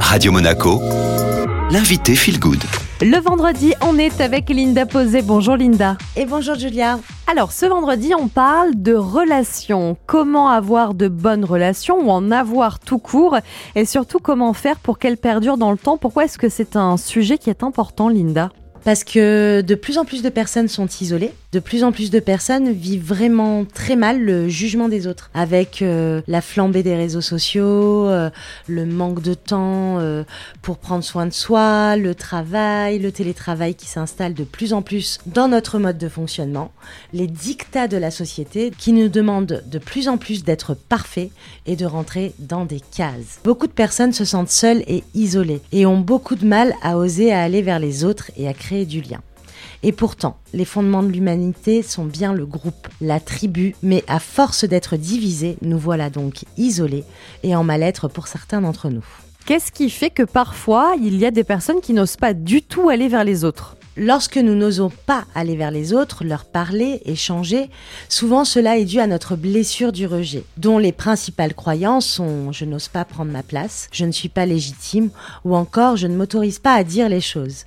Radio Monaco, l'invité Feel Good. Le vendredi, on est avec Linda Posé. Bonjour Linda. Et bonjour Julia. Alors, ce vendredi, on parle de relations. Comment avoir de bonnes relations ou en avoir tout court? Et surtout comment faire pour qu'elles perdurent dans le temps? Pourquoi est-ce que c'est un sujet qui est important, Linda? Parce que de plus en plus de personnes sont isolées, de plus en plus de personnes vivent vraiment très mal le jugement des autres, avec euh, la flambée des réseaux sociaux, euh, le manque de temps euh, pour prendre soin de soi, le travail, le télétravail qui s'installe de plus en plus dans notre mode de fonctionnement, les dictats de la société qui nous demandent de plus en plus d'être parfaits et de rentrer dans des cases. Beaucoup de personnes se sentent seules et isolées et ont beaucoup de mal à oser aller vers les autres et à créer du lien. Et pourtant, les fondements de l'humanité sont bien le groupe, la tribu, mais à force d'être divisés, nous voilà donc isolés et en mal-être pour certains d'entre nous. Qu'est-ce qui fait que parfois il y a des personnes qui n'osent pas du tout aller vers les autres? Lorsque nous n'osons pas aller vers les autres, leur parler, échanger, souvent cela est dû à notre blessure du rejet, dont les principales croyances sont je n'ose pas prendre ma place, je ne suis pas légitime, ou encore je ne m'autorise pas à dire les choses.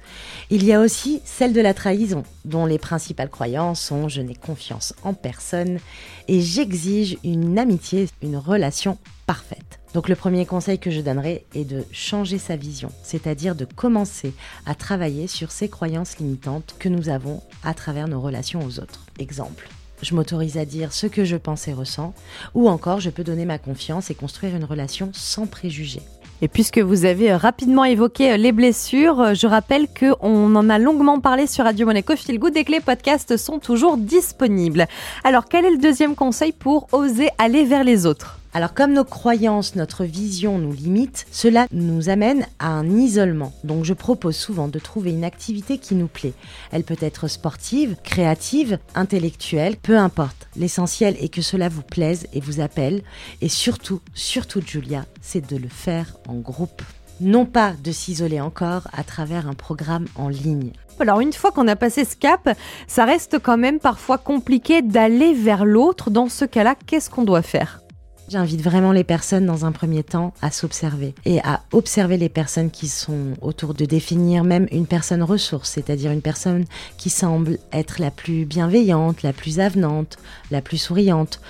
Il y a aussi celle de la trahison, dont les principales croyances sont je n'ai confiance en personne et j'exige une amitié, une relation parfaite. Donc le premier conseil que je donnerai est de changer sa vision, c'est-à-dire de commencer à travailler sur ces croyances limitantes que nous avons à travers nos relations aux autres. Exemple. Je m'autorise à dire ce que je pense et ressens, ou encore je peux donner ma confiance et construire une relation sans préjugés. Et puisque vous avez rapidement évoqué les blessures, je rappelle qu'on en a longuement parlé sur Radio Monaco Feel Good et que les podcasts sont toujours disponibles. Alors quel est le deuxième conseil pour oser aller vers les autres? Alors comme nos croyances, notre vision nous limite, cela nous amène à un isolement. Donc je propose souvent de trouver une activité qui nous plaît. Elle peut être sportive, créative, intellectuelle, peu importe. L'essentiel est que cela vous plaise et vous appelle. Et surtout, surtout Julia, c'est de le faire en groupe. Non pas de s'isoler encore à travers un programme en ligne. Alors une fois qu'on a passé ce cap, ça reste quand même parfois compliqué d'aller vers l'autre. Dans ce cas-là, qu'est-ce qu'on doit faire? J'invite vraiment les personnes dans un premier temps à s'observer et à observer les personnes qui sont autour de définir même une personne ressource, c'est-à-dire une personne qui semble être la plus bienveillante, la plus avenante, la plus souriante,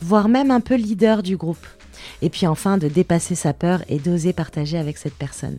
voire même un peu leader du groupe. Et puis enfin de dépasser sa peur et d'oser partager avec cette personne.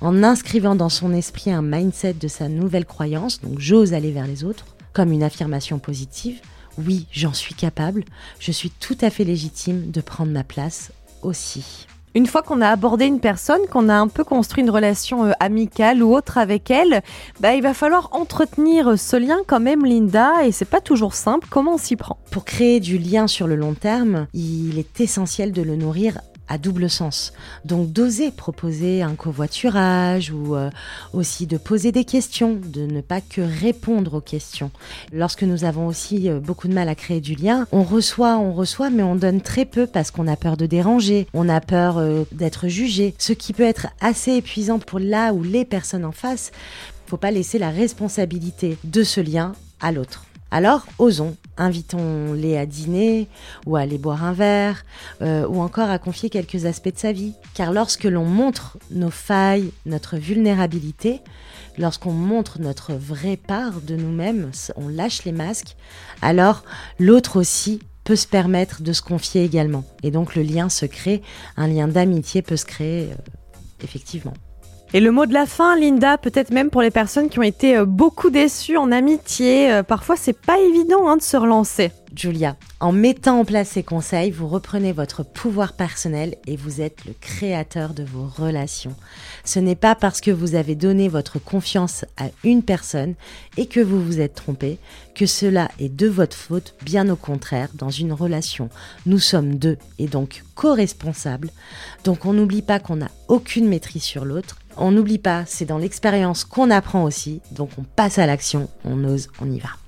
En inscrivant dans son esprit un mindset de sa nouvelle croyance, donc j'ose aller vers les autres, comme une affirmation positive, oui, j'en suis capable, je suis tout à fait légitime de prendre ma place aussi. Une fois qu'on a abordé une personne, qu'on a un peu construit une relation euh, amicale ou autre avec elle, bah, il va falloir entretenir ce lien quand même, Linda, et c'est pas toujours simple. Comment on s'y prend? Pour créer du lien sur le long terme, il est essentiel de le nourrir à double sens. Donc d'oser proposer un covoiturage ou euh, aussi de poser des questions, de ne pas que répondre aux questions. Lorsque nous avons aussi euh, beaucoup de mal à créer du lien, on reçoit, on reçoit, mais on donne très peu parce qu'on a peur de déranger, on a peur euh, d'être jugé, ce qui peut être assez épuisant pour là ou les personnes en face. Faut pas laisser la responsabilité de ce lien à l'autre. Alors, osons, invitons-les à dîner ou à aller boire un verre euh, ou encore à confier quelques aspects de sa vie. Car lorsque l'on montre nos failles, notre vulnérabilité, lorsqu'on montre notre vraie part de nous-mêmes, on lâche les masques, alors l'autre aussi peut se permettre de se confier également. Et donc le lien se crée, un lien d'amitié peut se créer euh, effectivement. Et le mot de la fin, Linda, peut-être même pour les personnes qui ont été euh, beaucoup déçues en amitié, euh, parfois c'est pas évident hein, de se relancer. Julia, en mettant en place ces conseils, vous reprenez votre pouvoir personnel et vous êtes le créateur de vos relations. Ce n'est pas parce que vous avez donné votre confiance à une personne et que vous vous êtes trompé que cela est de votre faute, bien au contraire, dans une relation, nous sommes deux et donc co-responsables. Donc on n'oublie pas qu'on n'a aucune maîtrise sur l'autre. On n'oublie pas, c'est dans l'expérience qu'on apprend aussi. Donc on passe à l'action, on ose, on y va.